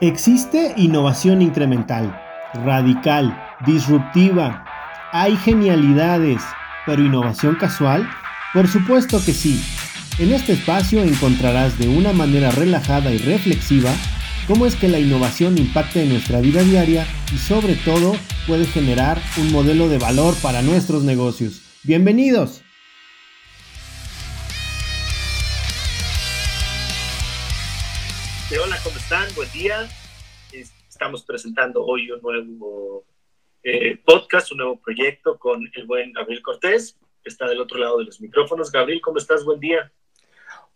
Existe innovación incremental, radical, disruptiva. Hay genialidades, pero innovación casual? Por supuesto que sí. En este espacio encontrarás de una manera relajada y reflexiva cómo es que la innovación impacta en nuestra vida diaria y sobre todo puede generar un modelo de valor para nuestros negocios. Bienvenidos. Buen día. Estamos presentando hoy un nuevo eh, podcast, un nuevo proyecto con el buen Gabriel Cortés, que está del otro lado de los micrófonos. Gabriel, ¿cómo estás? Buen día.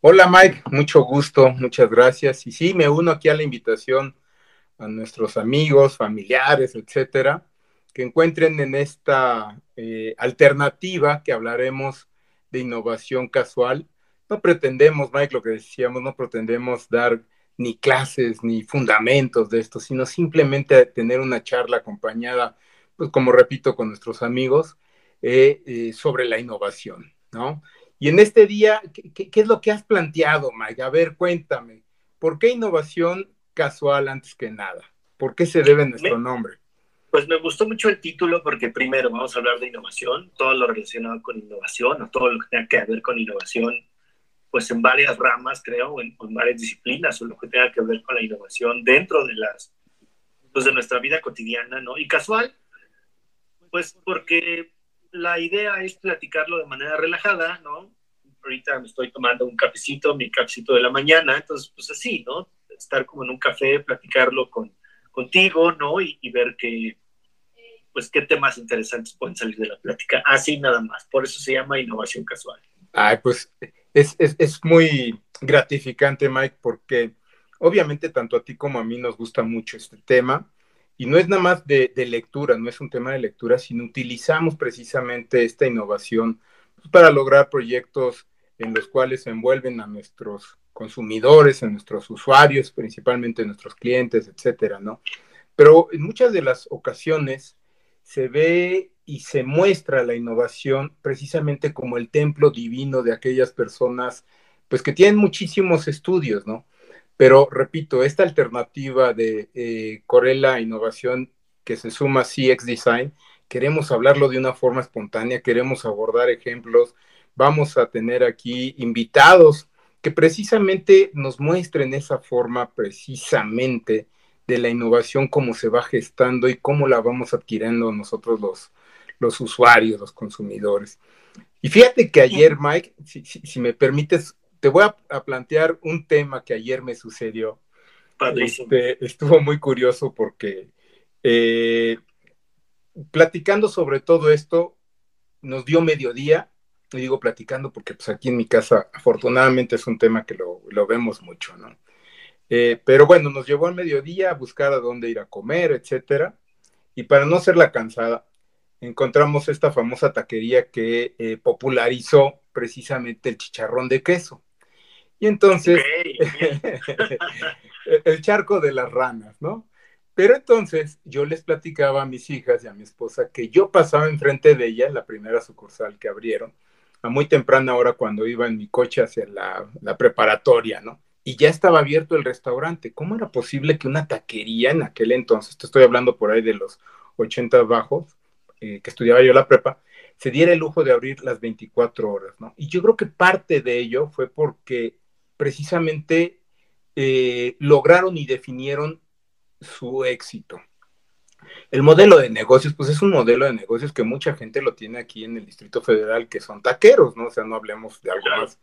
Hola Mike, mucho gusto, muchas gracias. Y sí, me uno aquí a la invitación a nuestros amigos, familiares, etcétera, que encuentren en esta eh, alternativa que hablaremos de innovación casual. No pretendemos, Mike, lo que decíamos, no pretendemos dar ni clases ni fundamentos de esto, sino simplemente tener una charla acompañada, pues como repito, con nuestros amigos eh, eh, sobre la innovación, ¿no? Y en este día, ¿qué, es lo que has planteado, Mike? A ver, cuéntame, ¿por qué innovación casual antes que nada? ¿Por qué se debe nuestro nombre? Pues me gustó mucho el título porque primero vamos a hablar de innovación, todo lo relacionado con innovación o todo lo que tenga que ver con innovación pues en varias ramas, creo, en, en, varias disciplinas, o lo que tenga que ver con la innovación dentro de las, pues de nuestra vida cotidiana, ¿no? Y casual, pues porque la idea es platicarlo de manera relajada, ¿no? Ahorita me estoy tomando un cafecito, mi cafecito de la mañana, entonces, pues así, ¿no? Estar como en un café, platicarlo con, contigo, ¿no? Y, y ver que, pues, qué temas interesantes pueden salir de la plática. Así nada más. Por eso se llama innovación casual. Ay, pues es, es, es, muy gratificante, Mike, porque obviamente tanto a ti como a mí nos gusta mucho este tema. Y no es nada más de, de lectura, no es un tema de lectura, sino utilizamos precisamente esta innovación para lograr proyectos en los cuales se envuelven a nuestros consumidores, a nuestros usuarios, principalmente a nuestros clientes, etcétera, ¿no? Pero en muchas de las ocasiones se ve y se muestra la innovación precisamente como el templo divino de aquellas personas, pues que tienen muchísimos estudios, ¿no? Pero repito, esta alternativa de eh, Corella Innovación que se suma a CX Design, queremos hablarlo de una forma espontánea, queremos abordar ejemplos, vamos a tener aquí invitados que precisamente nos muestren esa forma precisamente de la innovación, cómo se va gestando y cómo la vamos adquiriendo nosotros los, los usuarios, los consumidores. Y fíjate que ayer, Mike, si, me permites, te voy a, plantear un tema que ayer me sucedió. Este, estuvo muy curioso porque eh, platicando sobre todo esto, nos dio mediodía, y digo platicando porque pues aquí en mi casa afortunadamente es un tema que lo, lo vemos mucho, ¿no? Eh, pero bueno, nos llevó al mediodía a buscar a dónde ir a comer, etcétera. Y para no ser la cansada, encontramos esta famosa taquería que eh, popularizó precisamente el chicharrón de queso. Y entonces, el charco de las ranas, ¿no? Pero entonces yo les platicaba a mis hijas y a mi esposa que yo pasaba enfrente de ella, la primera sucursal que abrieron, a muy temprana hora cuando iba en mi coche hacia la, la preparatoria, ¿no? Y ya estaba abierto el restaurante. ¿Cómo era posible que una taquería en aquel entonces, te estoy hablando por ahí de los 80 bajos, eh, que estudiaba yo la prepa, se diera el lujo de abrir las 24 horas, ¿no? Y yo creo que parte de ello fue porque precisamente eh, lograron y definieron su éxito. El modelo de negocios, pues es un modelo de negocios que mucha gente lo tiene aquí en el Distrito Federal, que son taqueros, ¿no? O sea, no hablemos de algo más.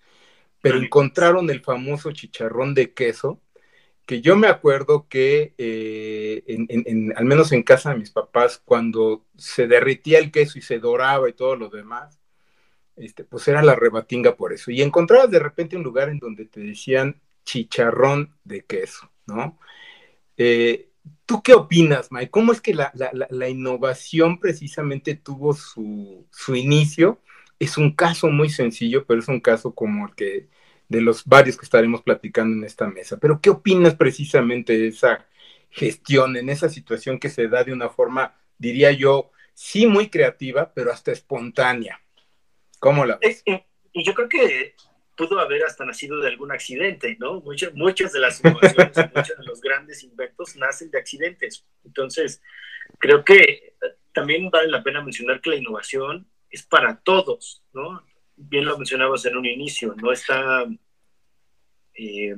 Pero encontraron el famoso chicharrón de queso, que yo me acuerdo que, eh, al menos en casa de mis papás, cuando se derritía el queso y se doraba y todo lo demás, este, pues era la rebatinga por eso. Y encontrabas de repente un lugar en donde te decían chicharrón de queso, ¿no? Eh, ¿Tú qué opinas, Mike? ¿Cómo es que la, la, la innovación precisamente tuvo su, su, inicio? Es un caso muy sencillo, pero es un caso como el que de los varios que estaremos platicando en esta mesa. Pero ¿qué opinas precisamente de esa gestión, en esa situación que se da de una forma, diría yo, sí muy creativa, pero hasta espontánea? ¿Cómo la ves? y yo creo que pudo haber hasta nacido de algún accidente, ¿no? Muchas, muchas de las innovaciones, muchos de los grandes inventos nacen de accidentes. Entonces, creo que también vale la pena mencionar que la innovación es para todos, ¿no? Bien lo mencionabas en un inicio, no está eh,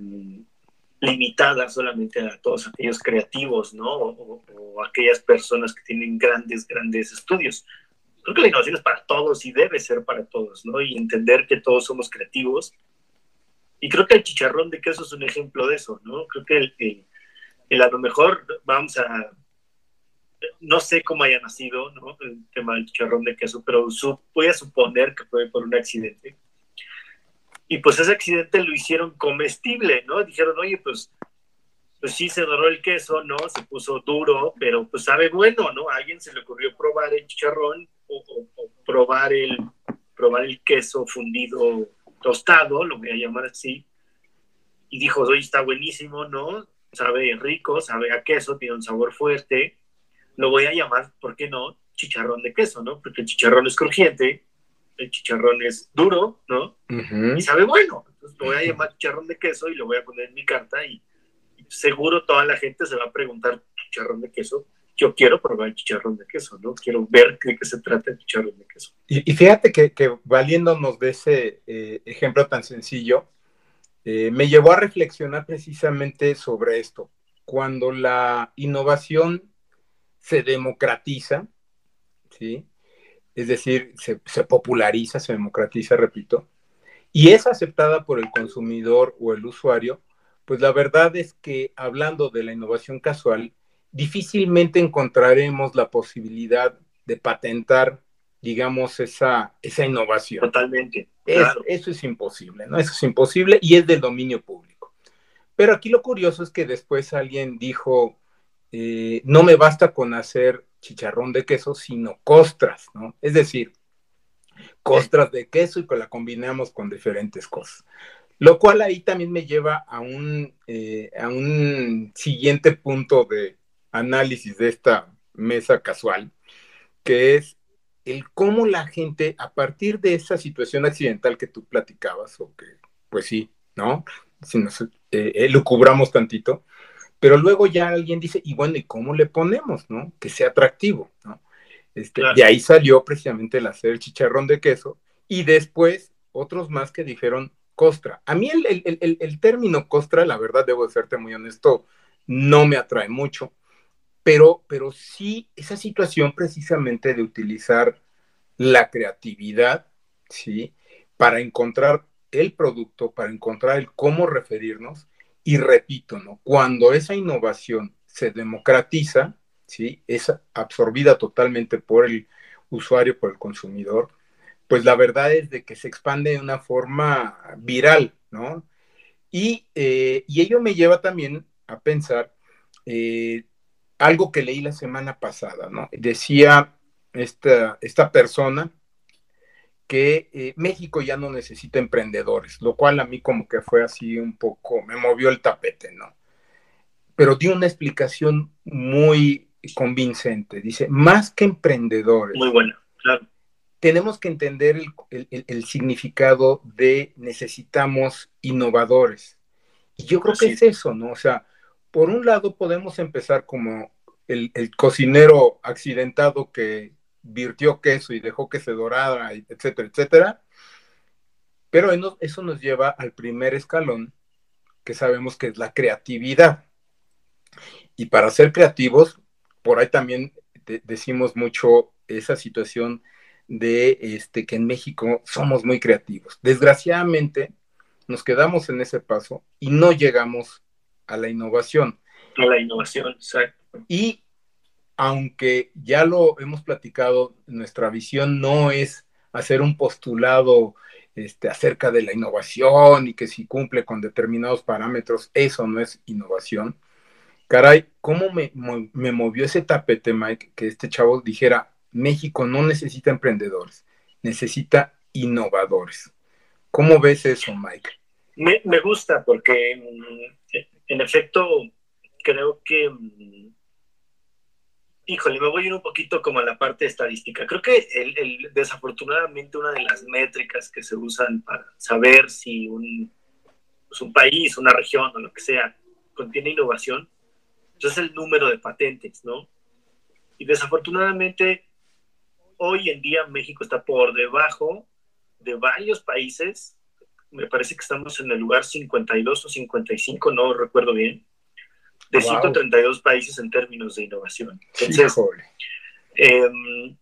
limitada solamente a todos aquellos creativos, ¿no? O, o, aquellas personas que tienen grandes, grandes estudios. Creo que la innovación es para todos y debe ser para todos, ¿no? Y entender que todos somos creativos. Y creo que el chicharrón de queso es un ejemplo de eso, ¿no? Creo que el, el, a lo mejor vamos a no sé cómo haya nacido ¿no? el tema del chicharrón de queso, pero voy a suponer que fue por un accidente. Y pues ese accidente lo hicieron comestible, ¿no? Dijeron, oye, pues, pues sí se doró el queso, ¿no? Se puso duro, pero pues sabe bueno, ¿no? A alguien se le ocurrió probar el chicharrón o, probar, el, probar el queso fundido tostado, lo voy a llamar así, y dijo, oye, está buenísimo, ¿no? Sabe rico, sabe a queso, tiene un sabor fuerte, lo voy a llamar, ¿por qué no? Chicharrón de queso, ¿no? Porque el chicharrón es crujiente, el chicharrón es duro, ¿no? Y sabe bueno. Entonces lo voy a llamar chicharrón de queso y lo voy a poner en mi carta y, seguro toda la gente se va a preguntar, chicharrón de queso, yo quiero probar el chicharrón de queso, ¿no? Quiero ver de qué se trata el chicharrón de queso. Y, fíjate que, valiéndonos de ese eh, ejemplo tan sencillo, eh, me llevó a reflexionar precisamente sobre esto. Cuando la innovación se democratiza, ¿sí? Es decir, se, populariza, se democratiza, repito, y es aceptada por el consumidor o el usuario, pues la verdad es que hablando de la innovación casual, difícilmente encontraremos la posibilidad de patentar, digamos, esa, esa innovación. Totalmente. Eso es imposible, ¿no? Eso es imposible y es del dominio público. Pero aquí lo curioso es que después alguien dijo, eh, no me basta con hacer chicharrón de queso, sino costras, ¿no? Es decir, costras de queso y que la combinamos con diferentes cosas. Lo cual ahí también me lleva a un, eh, a un siguiente punto de análisis de esta mesa casual, que es el cómo la gente, a partir de esa situación accidental que tú platicabas, o que, pues sí, ¿no? Si nos eh, lo cubramos tantito, pero luego ya alguien dice, y bueno, ¿y cómo le ponemos, no? Que sea atractivo, ¿no? Este, De ahí salió precisamente el hacer el chicharrón de queso y después otros más que dijeron costra. A mí el, término costra, la verdad, debo de serte muy honesto, no me atrae mucho, pero, pero sí esa situación precisamente de utilizar la creatividad, ¿sí? Para encontrar el producto, para encontrar el cómo referirnos y repito, ¿no? Cuando esa innovación se democratiza, ¿sí? Es absorbida totalmente por el usuario, por el consumidor, pues la verdad es de que se expande de una forma viral, ¿no? Y, eh, ello me lleva también a pensar eh, algo que leí la semana pasada, ¿no? Decía esta, esta persona, que eh, México ya no necesita emprendedores, lo cual a mí como que fue así un poco, me movió el tapete, ¿no? Pero dio una explicación muy convincente. Dice, más que emprendedores. Muy bueno, claro. Tenemos que entender el, significado de necesitamos innovadores. Y yo creo que es eso, ¿no? O sea, por un lado podemos empezar como el, el cocinero accidentado que virtió queso y dejó que se dorara, etcétera, etcétera. Pero eso nos lleva al primer escalón, que sabemos que es la creatividad. Y para ser creativos, por ahí también decimos mucho esa situación de este, que en México somos muy creativos. Desgraciadamente, nos quedamos en ese paso y no llegamos a la innovación. A la innovación, exacto. Y aunque ya lo hemos platicado, nuestra visión no es hacer un postulado este, acerca de la innovación y que si cumple con determinados parámetros, eso no es innovación. Caray, ¿cómo me, me movió ese tapete, Mike, que este chavo dijera, México no necesita emprendedores, necesita innovadores? ¿Cómo ves eso, Mike? Me, me gusta porque, en efecto, creo que híjole, me voy un poquito como a la parte estadística. Creo que el, desafortunadamente una de las métricas que se usan para saber si un, pues país, una región o lo que sea contiene innovación, pues es el número de patentes, ¿no? Y desafortunadamente hoy en día México está por debajo de varios países. Me parece que estamos en el lugar 52 o 55, no recuerdo bien de 132 países en términos de innovación. Entonces, em,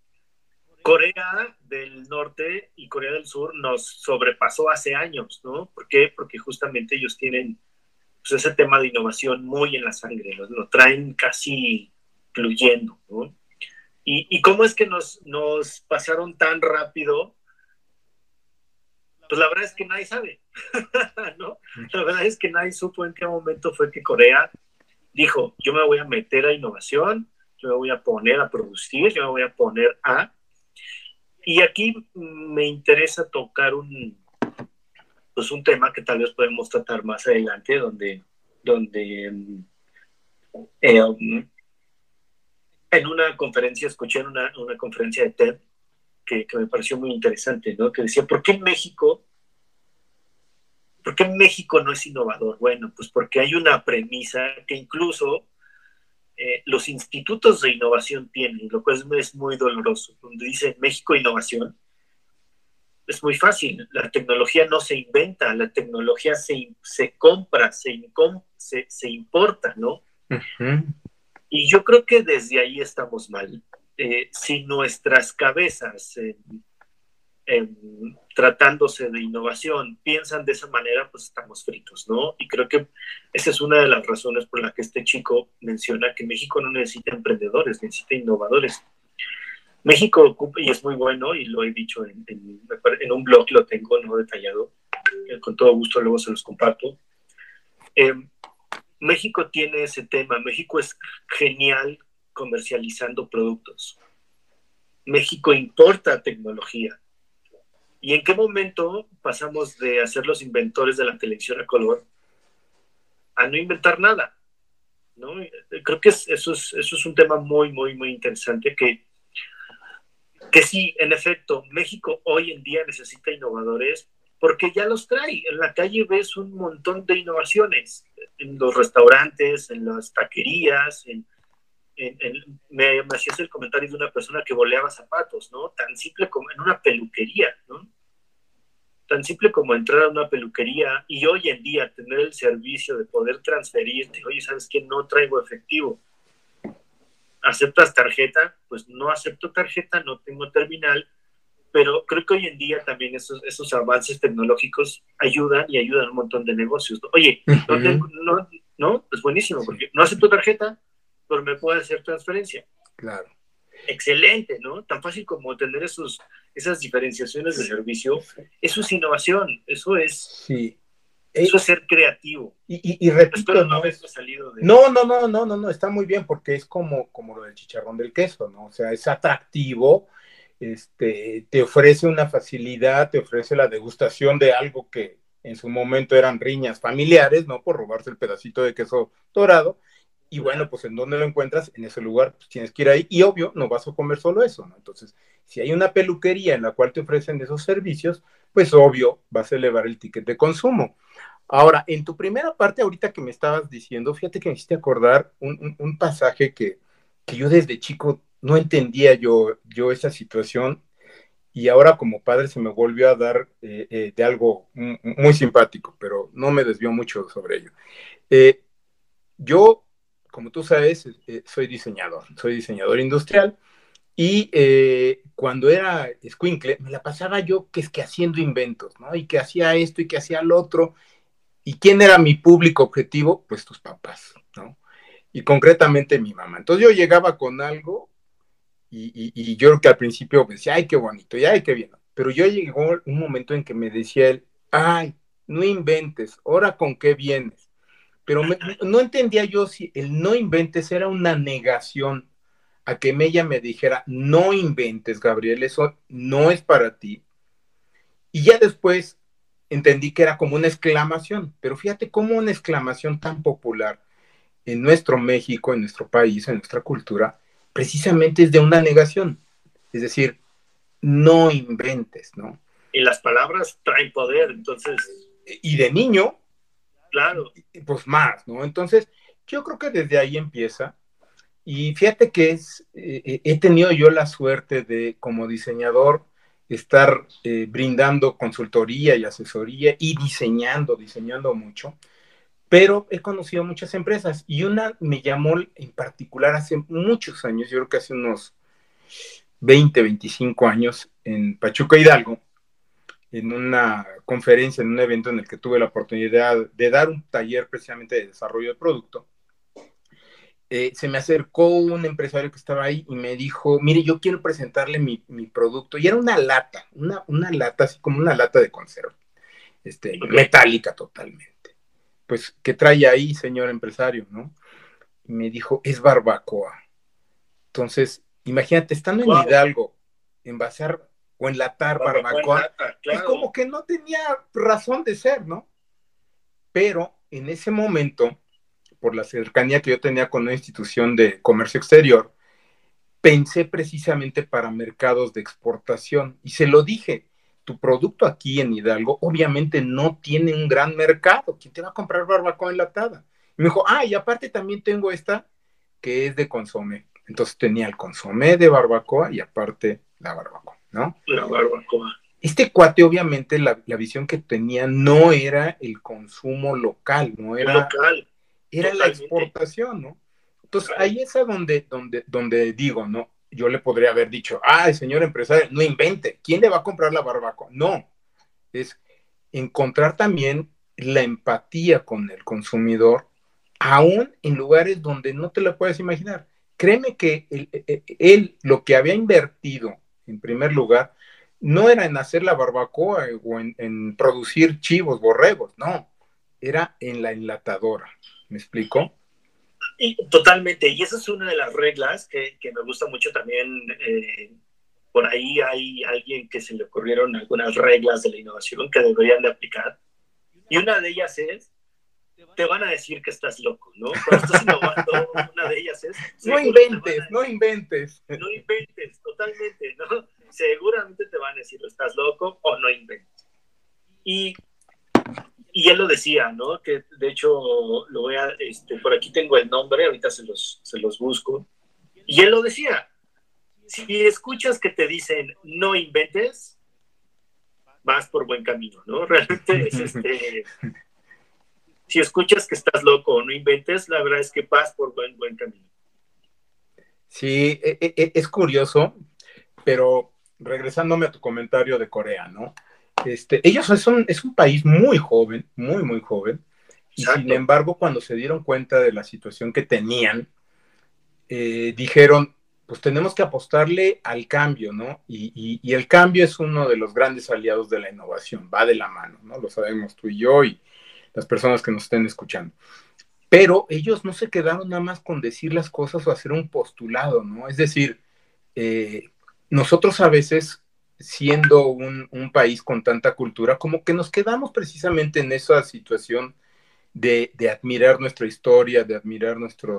Corea del Norte y Corea del Sur nos sobrepasó hace años, ¿no? ¿Por qué? Porque justamente ellos tienen pues, ese tema de innovación muy en la sangre, lo, traen casi fluyendo, ¿no? Y, y, cómo es que nos, nos pasaron tan rápido? Pues la verdad es que nadie sabe, ¿no? La verdad es que nadie supo en qué momento fue que Corea dijo, yo me voy a meter a innovación, yo me voy a poner a producir, yo me voy a poner a... Y aquí me interesa tocar un, pues un tema que tal vez podemos tratar más adelante, donde, donde eh, en una conferencia, escuché en una, una conferencia de TED que, que, me pareció muy interesante, ¿no? que decía, ¿por qué en México ¿Por qué México no es innovador? Bueno, pues porque hay una premisa que incluso eh, los institutos de innovación tienen, lo cual es muy doloroso. Donde dice México Innovación, es muy fácil. La tecnología no se inventa, la tecnología se, se compra, se, se, se, importa, ¿no? Y yo creo que desde ahí estamos mal. Eh, si nuestras cabezas tratándose de innovación piensan de esa manera, pues estamos fritos, ¿no? Y creo que esa es una de las razones por la que este chico menciona que México no necesita emprendedores, necesita innovadores. México ocupa, y es muy bueno, y lo he dicho en, en, un blog, lo tengo no detallado, eh, con todo gusto luego se los comparto. Eh, México tiene ese tema, México es genial comercializando productos. México importa tecnología ¿Y en qué momento pasamos de hacer los inventores de la televisión a color a no inventar nada? ¿no? Creo que eso, es, un tema muy, muy, muy interesante que, que sí, en efecto, México hoy en día necesita innovadores porque ya los trae. En la calle ves un montón de innovaciones, en los restaurantes, en las taquerías, en, me, hacías el comentario de una persona que boleaba zapatos, ¿no? Tan simple como en una peluquería, ¿no? Tan simple como entrar a una peluquería y hoy en día tener el servicio de poder transferirte, oye, ¿sabes qué? No traigo efectivo. ¿Aceptas tarjeta? Pues no acepto tarjeta, no tengo terminal, pero creo que hoy en día también esos, esos avances tecnológicos ayudan y ayudan un montón de negocios. Oye, no, tengo, no, no, es buenísimo, porque no acepto tarjeta, pero me puede hacer transferencia. Claro. Excelente, ¿no? Tan fácil como tener esos, esas diferenciaciones de servicio. Eso es innovación, eso es... Sí. Eso es ser creativo. Y, y, repito, no, no, no, no, no, no, no, está muy bien porque es como, como lo del chicharrón del queso, ¿no? O sea, es atractivo, este, te ofrece una facilidad, te ofrece la degustación de algo que en su momento eran riñas familiares, ¿no? Por robarse el pedacito de queso dorado, y bueno, pues en dónde lo encuentras, en ese lugar, pues tienes que ir ahí. Y obvio, no vas a comer solo eso. Entonces, si hay una peluquería en la cual te ofrecen esos servicios, pues obvio, vas a elevar el ticket de consumo. Ahora, en tu primera parte, ahorita que me estabas diciendo, fíjate que me hiciste acordar un, pasaje que, que, yo desde chico no entendía yo, yo esa situación y ahora como padre se me volvió a dar eh, eh, de algo muy simpático, pero no me desvió mucho sobre ello. Eh, yo como tú sabes, eh, soy diseñador, soy diseñador industrial y eh, cuando era squinkle me la pasaba yo que es que haciendo inventos, ¿no? Y que hacía esto y que hacía lo otro. ¿Y quién era mi público objetivo? Pues tus papás, ¿no? Y concretamente mi mamá. Entonces yo llegaba con algo y, yo creo que al principio decía, ay, qué bonito, y ay, qué bien. Pero yo llegó un momento en que me decía él, ay, no inventes, ahora con qué vienes pero no entendía yo si el no inventes era una negación a que ella me dijera, no inventes, Gabriel, eso no es para ti. Y ya después entendí que era como una exclamación, pero fíjate cómo una exclamación tan popular en nuestro México, en nuestro país, en nuestra cultura, precisamente es de una negación. Es decir, no inventes, ¿no? Y las palabras traen poder, entonces. Y de niño. Claro. Pues más, ¿no? Entonces, yo creo que desde ahí empieza. Y fíjate que es, eh, he tenido yo la suerte de, como diseñador, estar eh, brindando consultoría y asesoría y diseñando, diseñando mucho, pero he conocido muchas empresas y una me llamó en particular hace muchos años, yo creo que hace unos 20, 25 años en Pachuca Hidalgo, en una conferencia, en un evento en el que tuve la oportunidad de dar un taller precisamente de desarrollo de producto. Eh, se me acercó un empresario que estaba ahí y me dijo, mire, yo quiero presentarle mi, producto. Y era una lata, una, una, lata, así como una lata de conserva, este, metálica totalmente. Pues, ¿qué trae ahí, señor empresario? ¿no? Y me dijo, es barbacoa. Entonces, imagínate, estando en Hidalgo, envasar o enlatar barbacoa, y como que no tenía razón de ser, ¿no? Pero en ese momento por la cercanía que yo tenía con una institución de comercio exterior, pensé precisamente para mercados de exportación y se lo dije, tu producto aquí en Hidalgo obviamente no tiene un gran mercado, ¿quién te va a comprar barbacoa enlatada? Y me dijo, ah, y aparte también tengo esta que es de consomé. Entonces tenía el consomé de barbacoa y aparte la barbacoa, ¿no? La barbacoa. Este cuate, obviamente, la, la visión que tenía no era el consumo local, no era local era la exportación, ¿no? Entonces ahí es a donde, donde, donde digo, ¿no? Yo le podría haber dicho, ay, señor empresario, no invente, ¿quién le va a comprar la barbacoa? No, es encontrar también la empatía con el consumidor, aún en lugares donde no te lo puedes imaginar. Créeme que él, e, e, él, lo que había invertido, en primer lugar, no era en hacer la barbacoa o en, en producir chivos, borregos, no, era en la enlatadora. ¿Me explico? Y, totalmente, y esa es una de las reglas que, que me gusta mucho también. Eh, por ahí hay alguien que se le ocurrieron algunas reglas de la innovación que deberían de aplicar. Y una de ellas es, te van a decir que estás loco, ¿no? Cuando estás innovando, una de ellas es... No inventes, no inventes. No inventes, totalmente, ¿no? Seguramente te van a decir, estás loco o no inventes. Y y él lo decía, ¿no? Que de hecho lo voy a, este, por aquí tengo el nombre, ahorita se los, se los busco. Y él lo decía, si escuchas que te dicen no inventes, vas por buen camino, ¿no? Realmente es este, si escuchas que estás loco o no inventes, la verdad es que vas por buen, buen camino. Sí, e, e, e, es curioso, pero regresándome a tu comentario de Corea, ¿no? Este, ellos son, es un país muy joven, muy, muy joven, y sin embargo, cuando se dieron cuenta de la situación que tenían, eh, dijeron, pues tenemos que apostarle al cambio, ¿no? Y, y, el cambio es uno de los grandes aliados de la innovación, va de la mano, ¿no? Lo sabemos tú y yo y las personas que nos estén escuchando. Pero ellos no se quedaron nada más con decir las cosas o hacer un postulado, ¿no? Es decir, eh, nosotros a veces siendo un, país con tanta cultura, como que nos quedamos precisamente en esa situación de, admirar nuestra historia, de admirar nuestra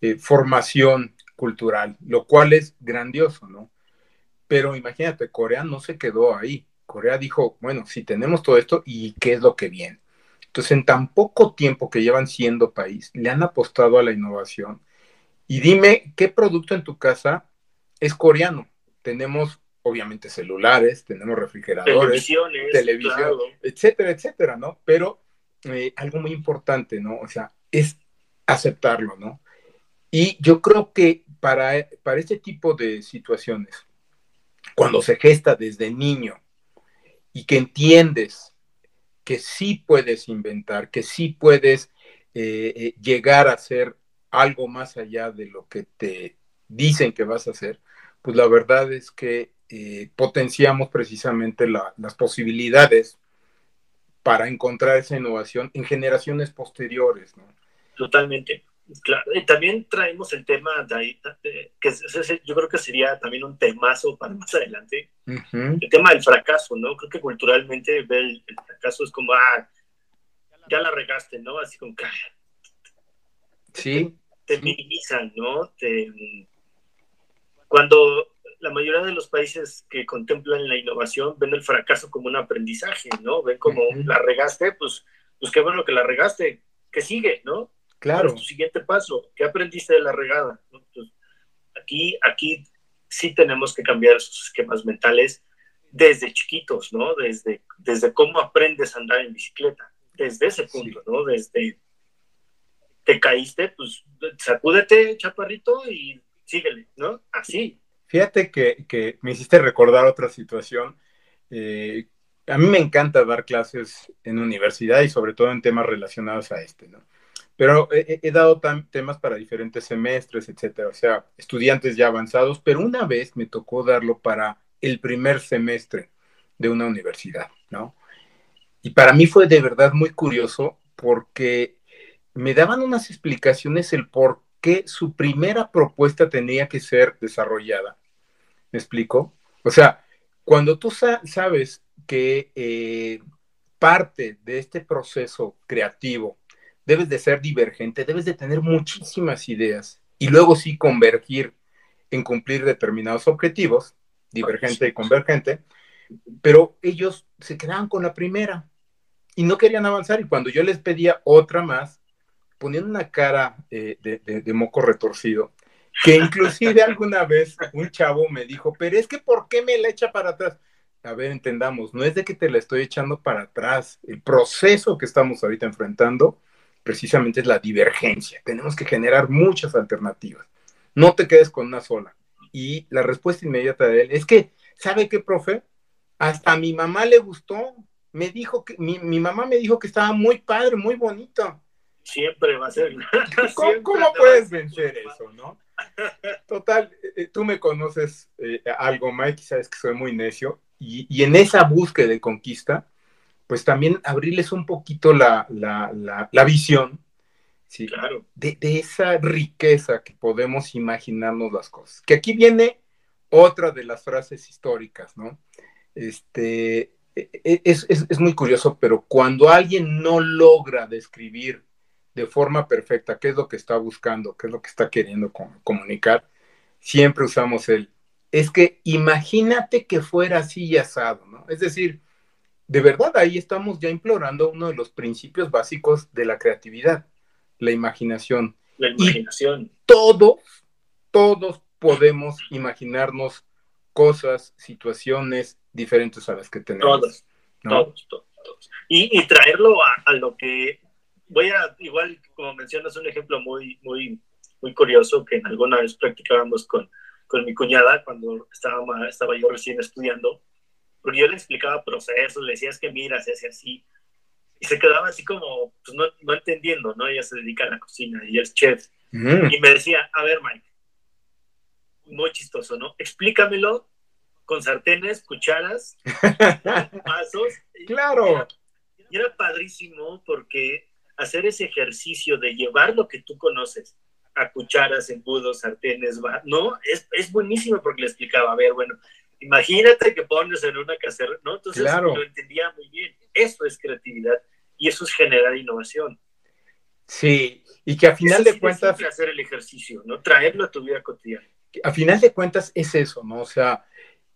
eh, formación cultural, lo cual es grandioso, ¿no? Pero imagínate, Corea no se quedó ahí. Corea dijo, bueno, si tenemos todo esto, ¿y qué es lo que viene? Entonces, en tan poco tiempo que llevan siendo país, le han apostado a la innovación. Y dime, ¿qué producto en tu casa es coreano? Tenemos obviamente celulares, tenemos refrigeradores, televisión, etcétera, etcétera, ¿no? Pero eh, algo muy importante, ¿no? O sea, es aceptarlo, ¿no? Y yo creo que para, para este tipo de situaciones, cuando se gesta desde niño y que entiendes que sí puedes inventar, que sí puedes eh, eh, llegar a hacer algo más allá de lo que te dicen que vas a hacer, pues la verdad es que eh, potenciamos precisamente las posibilidades para encontrar esa innovación en generaciones posteriores. Totalmente. Claro. Y también traemos el tema de, que yo creo que sería también un temazo para más adelante, el tema del fracaso, ¿no? Creo que culturalmente el, el fracaso es como, ah, ya la regaste, ¿no? Así como que... Sí. Te, minimizan, ¿no? Te, cuando la mayoría de los países que contemplan la innovación ven el fracaso como un aprendizaje, ¿no? Ven como la regaste, pues, pues qué bueno que la regaste, que sigue, ¿no? Claro. es tu siguiente paso? ¿Qué aprendiste de la regada? Aquí, aquí sí tenemos que cambiar esos esquemas mentales desde chiquitos, ¿no? Desde, desde cómo aprendes a andar en bicicleta, desde ese punto, ¿no? Desde te caíste, pues sacúdete, chaparrito, y síguele, ¿no? Así. Fíjate que, me hiciste recordar otra situación. Eh, a mí me encanta dar clases en universidad y sobre todo en temas relacionados a este, ¿no? Pero he, dado temas para diferentes semestres, etcétera, o sea, estudiantes ya avanzados, pero una vez me tocó darlo para el primer semestre de una universidad, ¿no? Y para mí fue de verdad muy curioso porque me daban unas explicaciones el por qué su primera propuesta tenía que ser desarrollada. ¿Me explico? O sea, cuando tú sabes que eh, parte de este proceso creativo debes de ser divergente, debes de tener muchísimas ideas y luego sí convergir en cumplir determinados objetivos, divergente y convergente, pero ellos se quedaban con la primera y no querían avanzar y cuando yo les pedía otra más, ponían una cara de, de, moco retorcido, que inclusive alguna vez un chavo me dijo, pero es que ¿por qué me la echa para atrás? A ver, entendamos, no es de que te la estoy echando para atrás, el proceso que estamos ahorita enfrentando precisamente es la divergencia. Tenemos que generar muchas alternativas. No te quedes con una sola. Y la respuesta inmediata de él es que, ¿sabe qué, profe? Hasta a mi mamá le gustó. Me dijo que, mi, mamá me dijo que estaba muy padre, muy bonito. Siempre va a ser. ¿Cómo, puedes vencer eso, no? Total, eh, eh, tú me conoces eh, algo, Mike, sabes que soy muy necio. Y, y en esa búsqueda de conquista, pues también abrirles un poquito la, visión ¿sí? claro. de, esa riqueza que podemos imaginarnos las cosas. Que aquí viene otra de las frases históricas, ¿no? Este, e, e, es, muy curioso, pero cuando alguien no logra describir de forma perfecta qué es lo que está buscando, qué es lo que está queriendo comunicar, siempre usamos el, es que imagínate que fuera así y asado, ¿no? Es decir, de verdad ahí estamos ya implorando uno de los principios básicos de la creatividad, la imaginación. La imaginación. todos, todos podemos imaginarnos cosas, situaciones diferentes a las que tenemos. Todos, todos, todos, Y, traerlo a, lo que voy a, igual como mencionas, un ejemplo muy, muy, muy curioso que alguna vez practicábamos con, con mi cuñada cuando estaba, estaba yo recién estudiando porque yo le explicaba procesos, le decía, es que mira, se hace así. Y se quedaba así como, pues no, no entendiendo, ¿no? Ella se dedica a la cocina y es chef. Mm. Y me decía, a ver, Mike, muy chistoso, ¿no? Explícamelo con sartenes, cucharas, vasos. Claro. Y era, padrísimo porque hacer ese ejercicio de llevar lo que tú conoces a cucharas, embudos, sartenes, no, es, es buenísimo porque le explicaba, a ver, bueno, Imagínate que pones en una casera, ¿no? Entonces lo entendía muy bien. Eso es creatividad y eso es generar innovación. Sí, y que a final de cuentas... hacer el ejercicio, ¿no? Traerlo a tu vida cotidiana. A final de cuentas es eso, ¿no? O sea,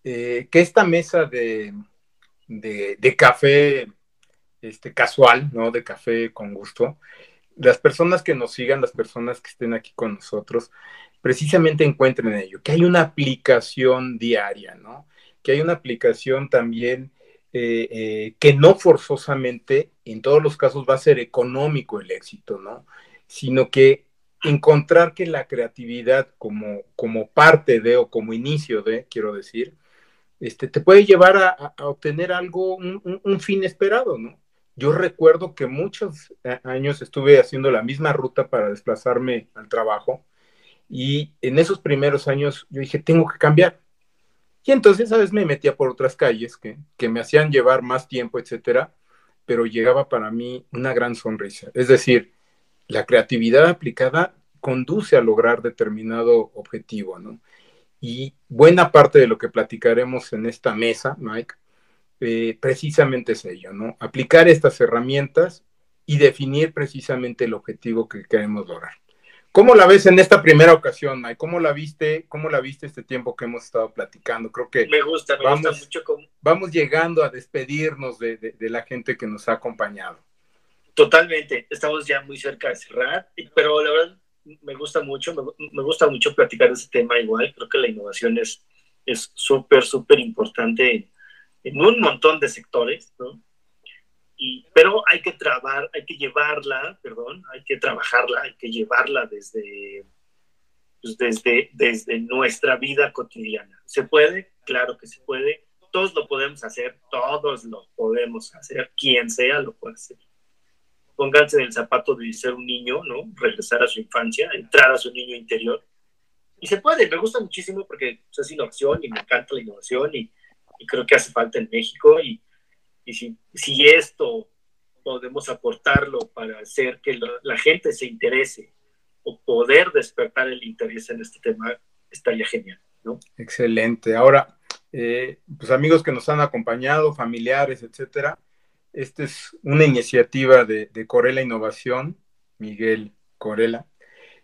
eh, que esta mesa de, de, café este, casual, ¿no? De café con gusto, las personas que nos sigan, las personas que estén aquí con nosotros, precisamente encuentren ello, que hay una aplicación diaria, ¿no? Que hay una aplicación también eh, eh, que no forzosamente, en todos los casos, va a ser económico el éxito, ¿no? Sino que encontrar que la creatividad como, como parte de o como inicio de, quiero decir, este, te puede llevar a, obtener algo, un, un, fin esperado, ¿no? Yo recuerdo que muchos eh, años estuve haciendo la misma ruta para desplazarme al trabajo y en esos primeros años yo dije, tengo que cambiar. Y entonces, ¿sabes? Me metía por otras calles que, que me hacían llevar más tiempo, etcétera, pero llegaba para mí una gran sonrisa. Es decir, la creatividad aplicada conduce a lograr determinado objetivo, ¿no? Y buena parte de lo que platicaremos en esta mesa, Mike, eh, precisamente es ello, ¿no? Aplicar estas herramientas y definir precisamente el objetivo que queremos lograr ¿Cómo la ves en esta primera ocasión, Mike? ¿Cómo la viste? ¿Cómo la viste este tiempo que hemos estado platicando? Creo que me gusta, me vamos, gusta mucho. Vamos llegando a despedirnos de, de, la gente que nos ha acompañado. Totalmente, estamos ya muy cerca de cerrar, pero la verdad me gusta mucho, me, gusta mucho platicar de ese tema igual. Creo que la innovación es es súper, súper importante en, un montón de sectores, ¿no? Y, pero hay que trabar, hay que llevarla, perdón, hay que trabajarla, hay que llevarla desde, pues desde, desde nuestra vida cotidiana. ¿Se puede? Claro que se puede. Todos lo podemos hacer, todos lo podemos hacer, quien sea lo puede hacer. Pónganse en el zapato de ser un niño, ¿no? Regresar a su infancia, entrar a su niño interior. Y se puede, me gusta muchísimo porque pues, es innovación y me encanta la innovación y, y creo que hace falta en México y, y si, si, esto podemos aportarlo para hacer que la, gente se interese o poder despertar el interés en este tema, estaría genial, ¿no? Excelente. Ahora, eh, pues amigos que nos han acompañado, familiares, etcétera, esta es una iniciativa de, de Corela Innovación, Miguel Corela,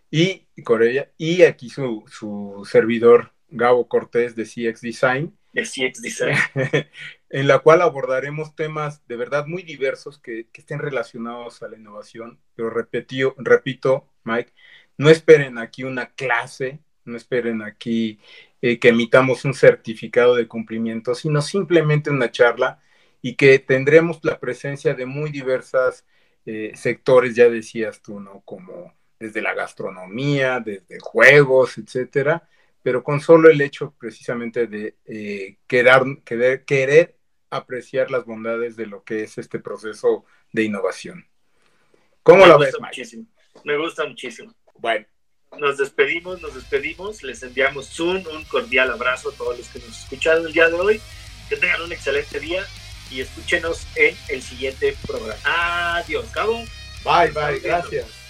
y Corella, y aquí su, su servidor Gabo Cortés de CX Design. De CX Design. en la cual abordaremos temas de verdad muy diversos que, estén relacionados a la innovación. Pero repito, Mike, no esperen aquí una clase, no esperen aquí eh, que emitamos un certificado de cumplimiento, sino simplemente una charla y que tendremos la presencia de muy diversas eh, sectores, ya decías tú, ¿no? Como desde la gastronomía, desde juegos, etcétera, pero con solo el hecho precisamente de eh, querer apreciar las bondades de lo que es este proceso de innovación. ¿Cómo lo ves, muchísimo. Me gusta muchísimo. Bueno. Nos despedimos, nos despedimos. Les enviamos un, un cordial abrazo a todos los que nos escucharon el día de hoy. Que tengan un excelente día y escúchenos en el siguiente programa. Adiós, Cabo. Bye, bye, gracias.